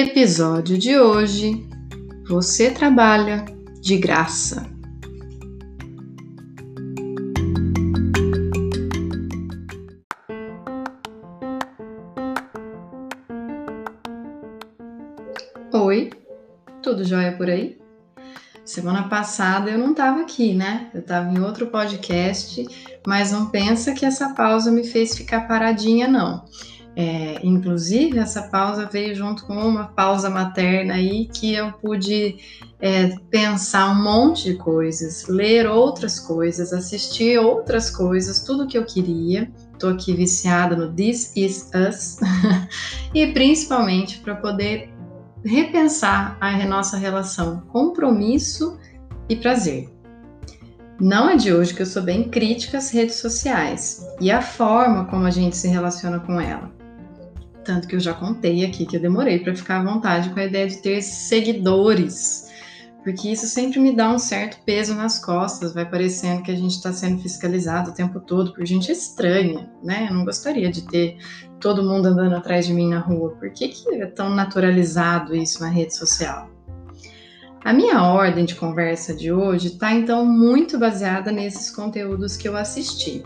Episódio de hoje: Você trabalha de graça. Oi, tudo jóia por aí? Semana passada eu não estava aqui, né? Eu estava em outro podcast, mas não pensa que essa pausa me fez ficar paradinha, não. É, inclusive, essa pausa veio junto com uma pausa materna aí que eu pude é, pensar um monte de coisas, ler outras coisas, assistir outras coisas, tudo que eu queria. Estou aqui viciada no This Is Us e principalmente para poder repensar a nossa relação compromisso e prazer. Não é de hoje que eu sou bem crítica às redes sociais e a forma como a gente se relaciona com ela. Tanto que eu já contei aqui que eu demorei para ficar à vontade com a ideia de ter seguidores, porque isso sempre me dá um certo peso nas costas, vai parecendo que a gente está sendo fiscalizado o tempo todo por gente estranha, né? Eu não gostaria de ter todo mundo andando atrás de mim na rua. Por que, que é tão naturalizado isso na rede social? A minha ordem de conversa de hoje está então muito baseada nesses conteúdos que eu assisti.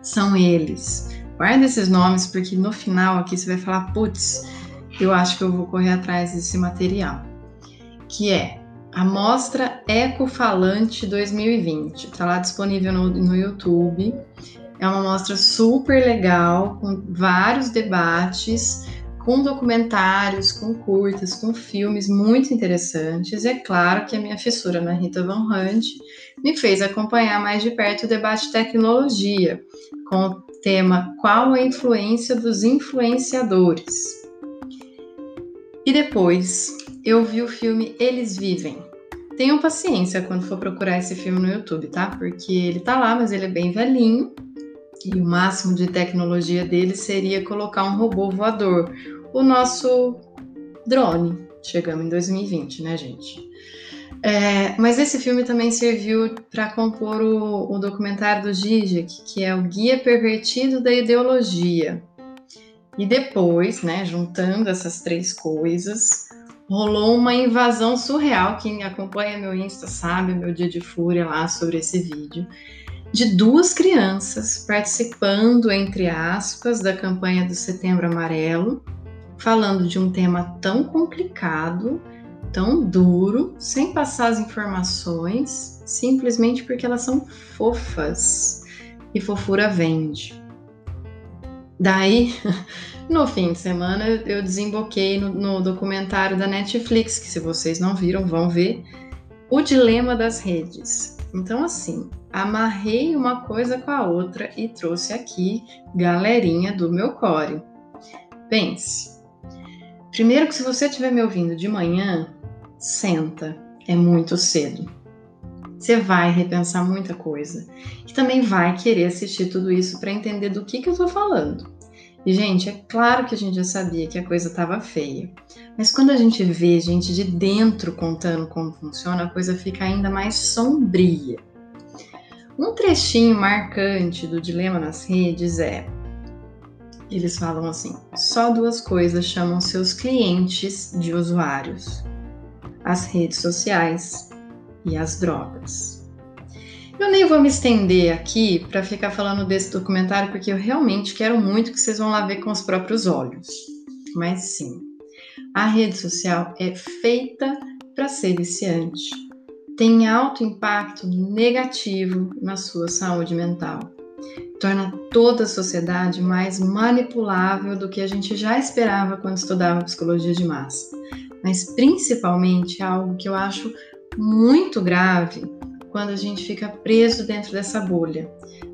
São eles Guarda esses nomes, porque no final aqui você vai falar, putz, eu acho que eu vou correr atrás desse material. Que é a Mostra Ecofalante 2020. Está lá disponível no, no YouTube. É uma mostra super legal, com vários debates, com documentários, com curtas, com filmes muito interessantes. É claro que a minha fissura na Rita Van Hunt me fez acompanhar mais de perto o debate de tecnologia, com tema Qual a influência dos influenciadores? E depois eu vi o filme Eles Vivem. Tenham paciência quando for procurar esse filme no YouTube, tá? Porque ele tá lá, mas ele é bem velhinho. E o máximo de tecnologia dele seria colocar um robô voador. O nosso drone. Chegamos em 2020, né, gente? É, mas esse filme também serviu para compor o, o, documentário do Zizek, que é o Guia Pervertido da Ideologia. E depois, né, juntando essas três coisas, rolou uma invasão surreal. Quem acompanha meu Insta sabe, meu dia de fúria lá sobre esse vídeo, de duas crianças participando, entre aspas, da campanha do Setembro Amarelo, falando de um tema tão complicado tão duro, sem passar as informações, simplesmente porque elas são fofas e fofura vende. Daí, no fim de semana, eu desemboquei no, no documentário da Netflix, que se vocês não viram, vão ver, O Dilema das Redes. Então, assim, amarrei uma coisa com a outra e trouxe aqui galerinha do meu core. Pense. Primeiro que se você estiver me ouvindo de manhã, senta, é muito cedo. Você vai repensar muita coisa e também vai querer assistir tudo isso para entender do que, que eu estou falando. E, gente, é claro que a gente já sabia que a coisa estava feia, mas quando a gente vê gente de dentro contando como funciona, a coisa fica ainda mais sombria. Um trechinho marcante do Dilema nas Redes é: eles falam assim, só duas coisas chamam seus clientes de usuários: as redes sociais e as drogas. Eu nem vou me estender aqui para ficar falando desse documentário, porque eu realmente quero muito que vocês vão lá ver com os próprios olhos. Mas sim, a rede social é feita para ser viciante. Tem alto impacto negativo na sua saúde mental. Torna toda a sociedade mais manipulável do que a gente já esperava quando estudava psicologia de massa mas principalmente algo que eu acho muito grave quando a gente fica preso dentro dessa bolha,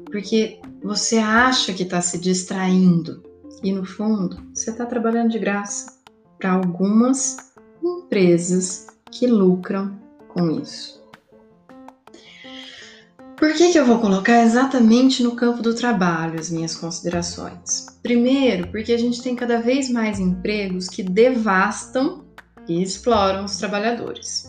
porque você acha que está se distraindo E no fundo, você está trabalhando de graça para algumas empresas que lucram com isso. Por que, que eu vou colocar exatamente no campo do trabalho as minhas considerações? Primeiro, porque a gente tem cada vez mais empregos que devastam e exploram os trabalhadores.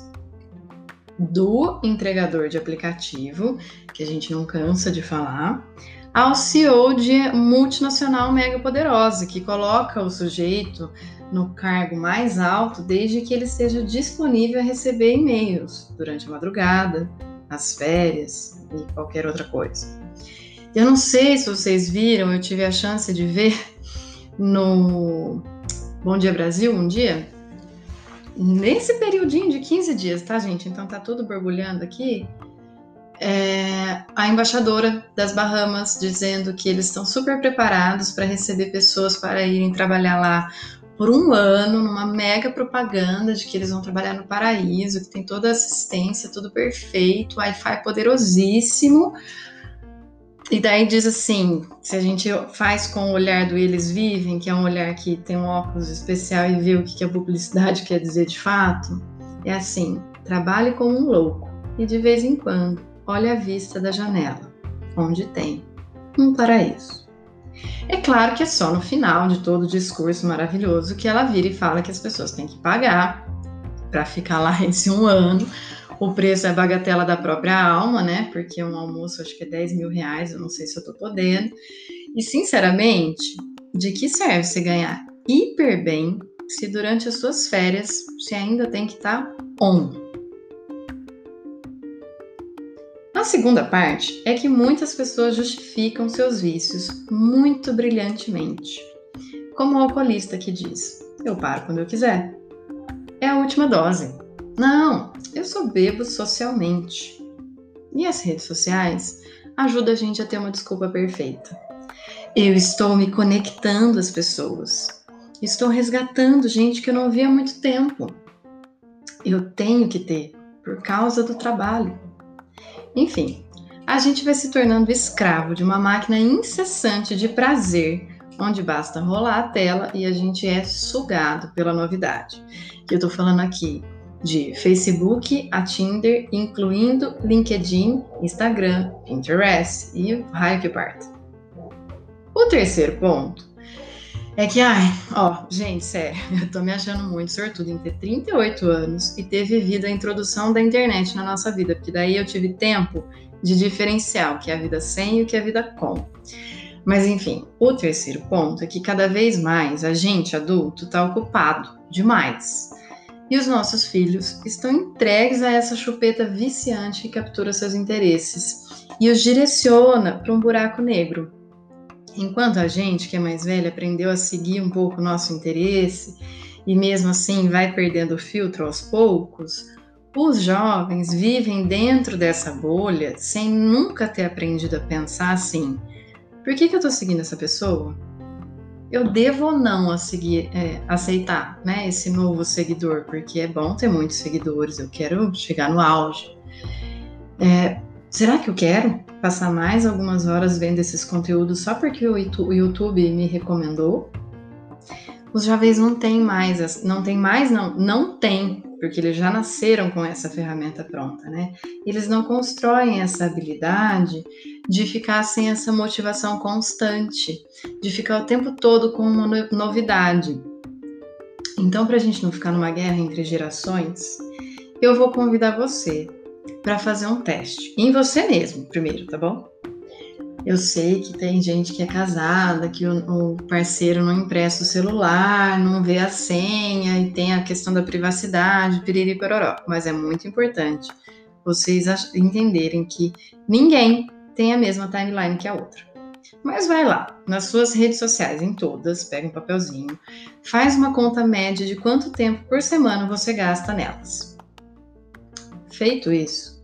Do entregador de aplicativo, que a gente não cansa de falar, ao CEO de multinacional mega poderosa, que coloca o sujeito no cargo mais alto desde que ele esteja disponível a receber e-mails durante a madrugada, as férias e qualquer outra coisa. Eu não sei se vocês viram, eu tive a chance de ver no Bom Dia Brasil um dia, nesse periodinho de 15 dias, tá, gente? Então tá tudo borbulhando aqui. É, a embaixadora das Bahamas dizendo que eles estão super preparados para receber pessoas para irem trabalhar lá por um ano numa mega propaganda de que eles vão trabalhar no paraíso, que tem toda a assistência, tudo perfeito, Wi-Fi poderosíssimo. E daí diz assim: se a gente faz com o olhar do Eles Vivem, que é um olhar que tem um óculos especial e vê o que a publicidade quer dizer de fato, é assim: trabalhe como um louco e de vez em quando olhe a vista da janela, onde tem um paraíso. É claro que é só no final de todo o discurso maravilhoso que ela vira e fala que as pessoas têm que pagar para ficar lá esse um ano. O preço é bagatela da própria alma, né? Porque um almoço acho que é 10 mil reais, eu não sei se eu tô podendo. E sinceramente, de que serve você ganhar hiper bem se durante as suas férias você ainda tem que estar tá on? A segunda parte é que muitas pessoas justificam seus vícios muito brilhantemente. Como o alcoolista que diz: Eu paro quando eu quiser. É a última dose. Não, eu só bebo socialmente. E as redes sociais ajudam a gente a ter uma desculpa perfeita. Eu estou me conectando às pessoas. Estou resgatando gente que eu não via há muito tempo. Eu tenho que ter, por causa do trabalho. Enfim, a gente vai se tornando escravo de uma máquina incessante de prazer, onde basta rolar a tela e a gente é sugado pela novidade. Eu tô falando aqui de Facebook a Tinder, incluindo LinkedIn, Instagram, Pinterest e o raio que parte. O terceiro ponto é que, ai, ó, gente, sério, eu tô me achando muito sortudo em ter 38 anos e ter vivido a introdução da internet na nossa vida, porque daí eu tive tempo de diferenciar o que é a vida sem e o que é a vida com. Mas enfim, o terceiro ponto é que cada vez mais a gente adulto está ocupado demais. E os nossos filhos estão entregues a essa chupeta viciante que captura seus interesses e os direciona para um buraco negro Enquanto a gente, que é mais velha, aprendeu a seguir um pouco o nosso interesse e mesmo assim vai perdendo o filtro aos poucos, os jovens vivem dentro dessa bolha sem nunca ter aprendido a pensar assim: por que, que eu estou seguindo essa pessoa? Eu devo ou não seguir, é, aceitar né, esse novo seguidor? Porque é bom ter muitos seguidores, eu quero chegar no auge. É, será que eu quero? passar mais algumas horas vendo esses conteúdos só porque o YouTube me recomendou. Os jovens não têm mais, não tem mais, não, não tem, porque eles já nasceram com essa ferramenta pronta, né? Eles não constroem essa habilidade de ficar sem essa motivação constante, de ficar o tempo todo com uma novidade. Então, para a gente não ficar numa guerra entre gerações, eu vou convidar você para fazer um teste. Em você mesmo, primeiro, tá bom? Eu sei que tem gente que é casada, que o, o, parceiro não empresta o celular, não vê a senha e tem a questão da privacidade, piriri pororó. Mas é muito importante vocês entenderem que ninguém tem a mesma timeline que a outra. Mas vai lá, nas suas redes sociais, em todas, pega um papelzinho, faz uma conta média de quanto tempo por semana você gasta nelas. Feito isso,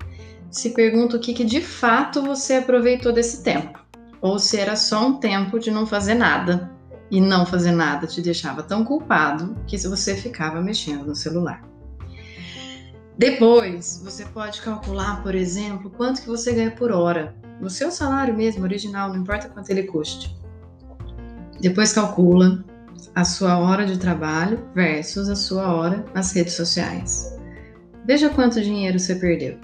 se pergunta o que, que de fato você aproveitou desse tempo, ou se era só um tempo de não fazer nada, e não fazer nada te deixava tão culpado que você ficava mexendo no celular. Depois, você pode calcular, por exemplo, quanto que você ganha por hora, no seu salário mesmo, original, não importa quanto ele custe. Depois calcula a sua hora de trabalho versus a sua hora nas redes sociais. Veja quanto dinheiro você perdeu.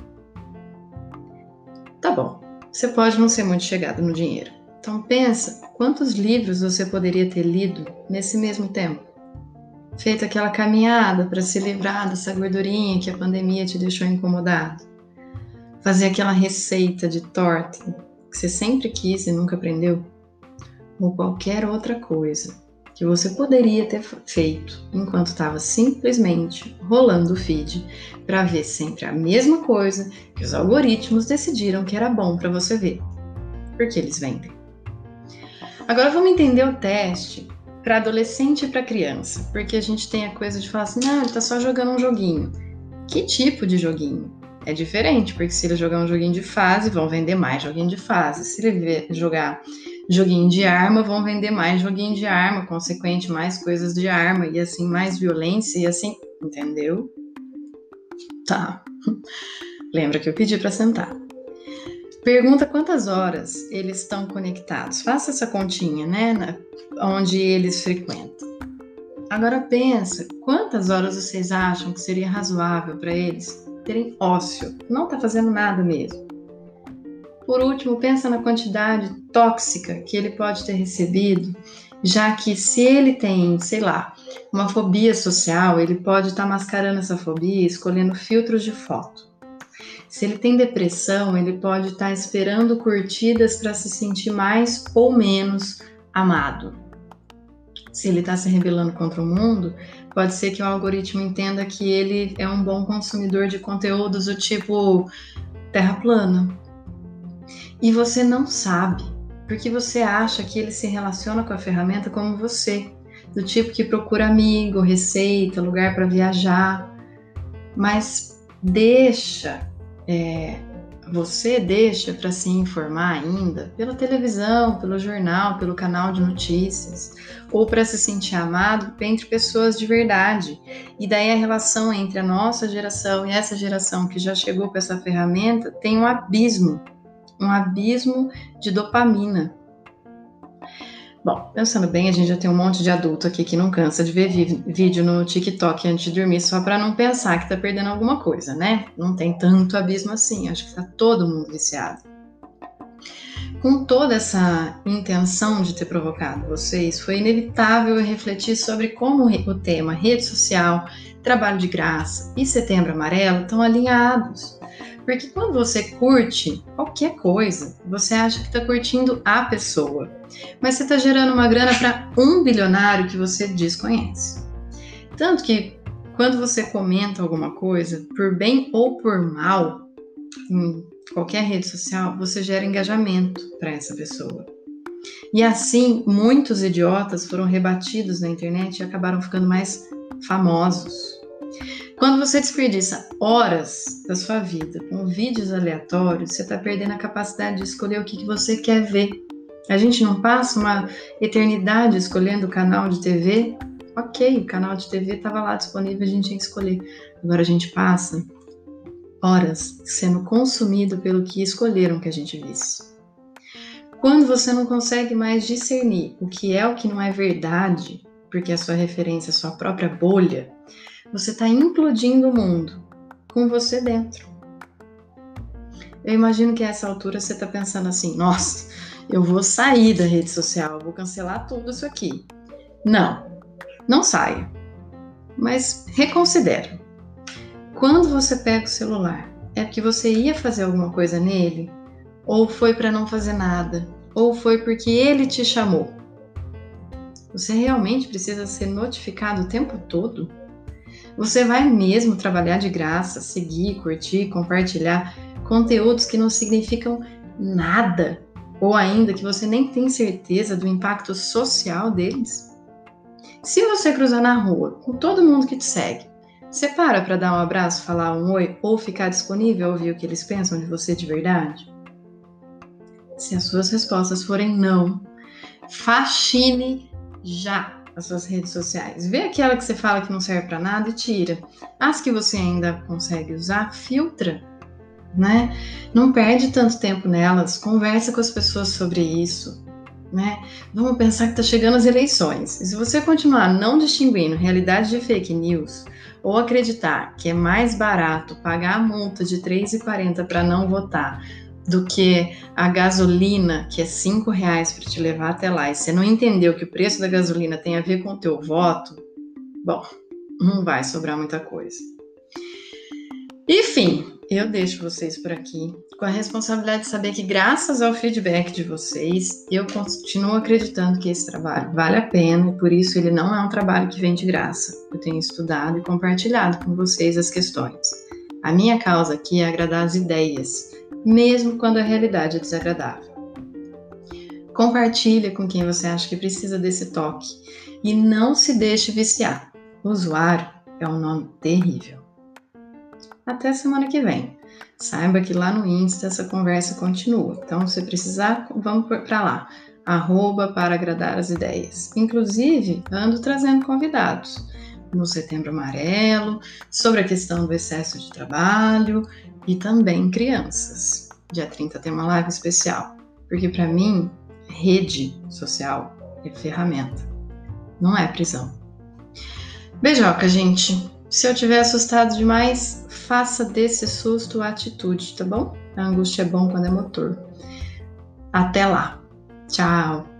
Tá bom, você pode não ser muito chegado no dinheiro. Então pensa quantos livros você poderia ter lido nesse mesmo tempo. Feito aquela caminhada para se livrar dessa gordurinha que a pandemia te deixou incomodado. Fazer aquela receita de torta que você sempre quis e nunca aprendeu. Ou qualquer outra coisa que você poderia ter feito enquanto estava simplesmente rolando o feed para ver sempre a mesma coisa que os algoritmos decidiram que era bom para você ver, porque eles vendem. Agora vamos entender o teste para adolescente e para criança, porque a gente tem a coisa de falar assim, ah, ele está só jogando um joguinho. Que tipo de joguinho? É diferente, porque se ele jogar um joguinho de fase, vão vender mais joguinho de fase. Se ele jogar joguinho de arma, vão vender mais joguinho de arma, consequente, mais coisas de arma, e assim, mais violência, e assim, entendeu? Tá. Lembra que eu pedi para sentar. Pergunta quantas horas eles estão conectados. Faça essa continha, né? Na, onde eles frequentam. Agora pensa, quantas horas vocês acham que seria razoável para eles terem ócio? Não tá fazendo nada mesmo. Por último, pensa na quantidade tóxica que ele pode ter recebido, já que se ele tem, sei lá, uma fobia social, ele pode estar tá mascarando essa fobia escolhendo filtros de foto. Se ele tem depressão, ele pode estar tá esperando curtidas para se sentir mais ou menos amado. Se ele está se rebelando contra o mundo, pode ser que o algoritmo entenda que ele é um bom consumidor de conteúdos do tipo terra plana, e você não sabe, porque você acha que ele se relaciona com a ferramenta como você, do tipo que procura amigo, receita, lugar para viajar, mas deixa, é, você deixa para se informar ainda pela televisão, pelo jornal, pelo canal de notícias, ou para se sentir amado entre pessoas de verdade. E daí a relação entre a nossa geração e essa geração que já chegou com essa ferramenta tem um abismo um abismo de dopamina. Bom, pensando bem, a gente já tem um monte de adulto aqui que não cansa de ver vídeo no TikTok antes de dormir só para não pensar que tá perdendo alguma coisa, né? Não tem tanto abismo assim, acho que tá todo mundo viciado. Com toda essa intenção de ter provocado vocês, foi inevitável refletir sobre como o tema rede social, trabalho de graça e setembro amarelo estão alinhados. Porque quando você curte qualquer coisa, você acha que está curtindo a pessoa, mas você está gerando uma grana para um bilionário que você desconhece. Tanto que quando você comenta alguma coisa, por bem ou por mal, em qualquer rede social, você gera engajamento para essa pessoa. E assim, muitos idiotas foram rebatidos na internet e acabaram ficando mais famosos. Quando você desperdiça horas da sua vida com vídeos aleatórios, você está perdendo a capacidade de escolher o que, que você quer ver. A gente não passa uma eternidade escolhendo o canal de TV? Ok, o canal de TV estava lá disponível, a gente tinha que escolher. Agora a gente passa horas sendo consumido pelo que escolheram que a gente visse. Quando você não consegue mais discernir o que é o que não é verdade, porque a sua referência é a sua própria bolha, você está implodindo o mundo com você dentro. Eu imagino que a essa altura você está pensando assim: nossa, eu vou sair da rede social, vou cancelar tudo isso aqui. Não, não saia. Mas reconsidere. Quando você pega o celular, é porque você ia fazer alguma coisa nele? Ou foi para não fazer nada? Ou foi porque ele te chamou? Você realmente precisa ser notificado o tempo todo? Você vai mesmo trabalhar de graça, seguir, curtir, compartilhar conteúdos que não significam nada, ou ainda que você nem tem certeza do impacto social deles? Se você cruzar na rua com todo mundo que te segue, você para para dar um abraço, falar um oi ou ficar disponível a ouvir o que eles pensam de você de verdade? Se as suas respostas forem não, faxine já as suas redes sociais. Vê aquela que você fala que não serve para nada e tira. As que você ainda consegue usar, filtra, né? Não perde tanto tempo nelas, conversa com as pessoas sobre isso. né? Vamos pensar que está chegando as eleições. E se você continuar não distinguindo realidade de fake news ou acreditar que é mais barato pagar a multa de R$ 3,40 para não votar do que a gasolina, que é cinco reais para te levar até lá, e você não entendeu que o preço da gasolina tem a ver com o teu voto, bom, não vai sobrar muita coisa. Enfim, eu deixo vocês por aqui com a responsabilidade de saber que, graças ao feedback de vocês, eu continuo acreditando que esse trabalho vale a pena e por isso ele não é um trabalho que vem de graça. Eu tenho estudado e compartilhado com vocês as questões. A minha causa aqui é agradar as ideias, mesmo quando a realidade é desagradável. Compartilhe com quem você acha que precisa desse toque e não se deixe viciar. Usuário é um nome terrível. Até semana que vem. Saiba que lá no Insta essa conversa continua. Então, se precisar, vamos para lá. Arroba para agradar as ideias. Inclusive, ando trazendo convidados no Setembro Amarelo, sobre a questão do excesso de trabalho e também crianças. Dia 30 tem uma live especial, porque para mim, rede social é ferramenta, não é prisão. Beijoca, gente. Se eu tiver assustado demais, faça desse susto atitude, tá bom? A angústia é bom quando é motor. Até lá. Tchau.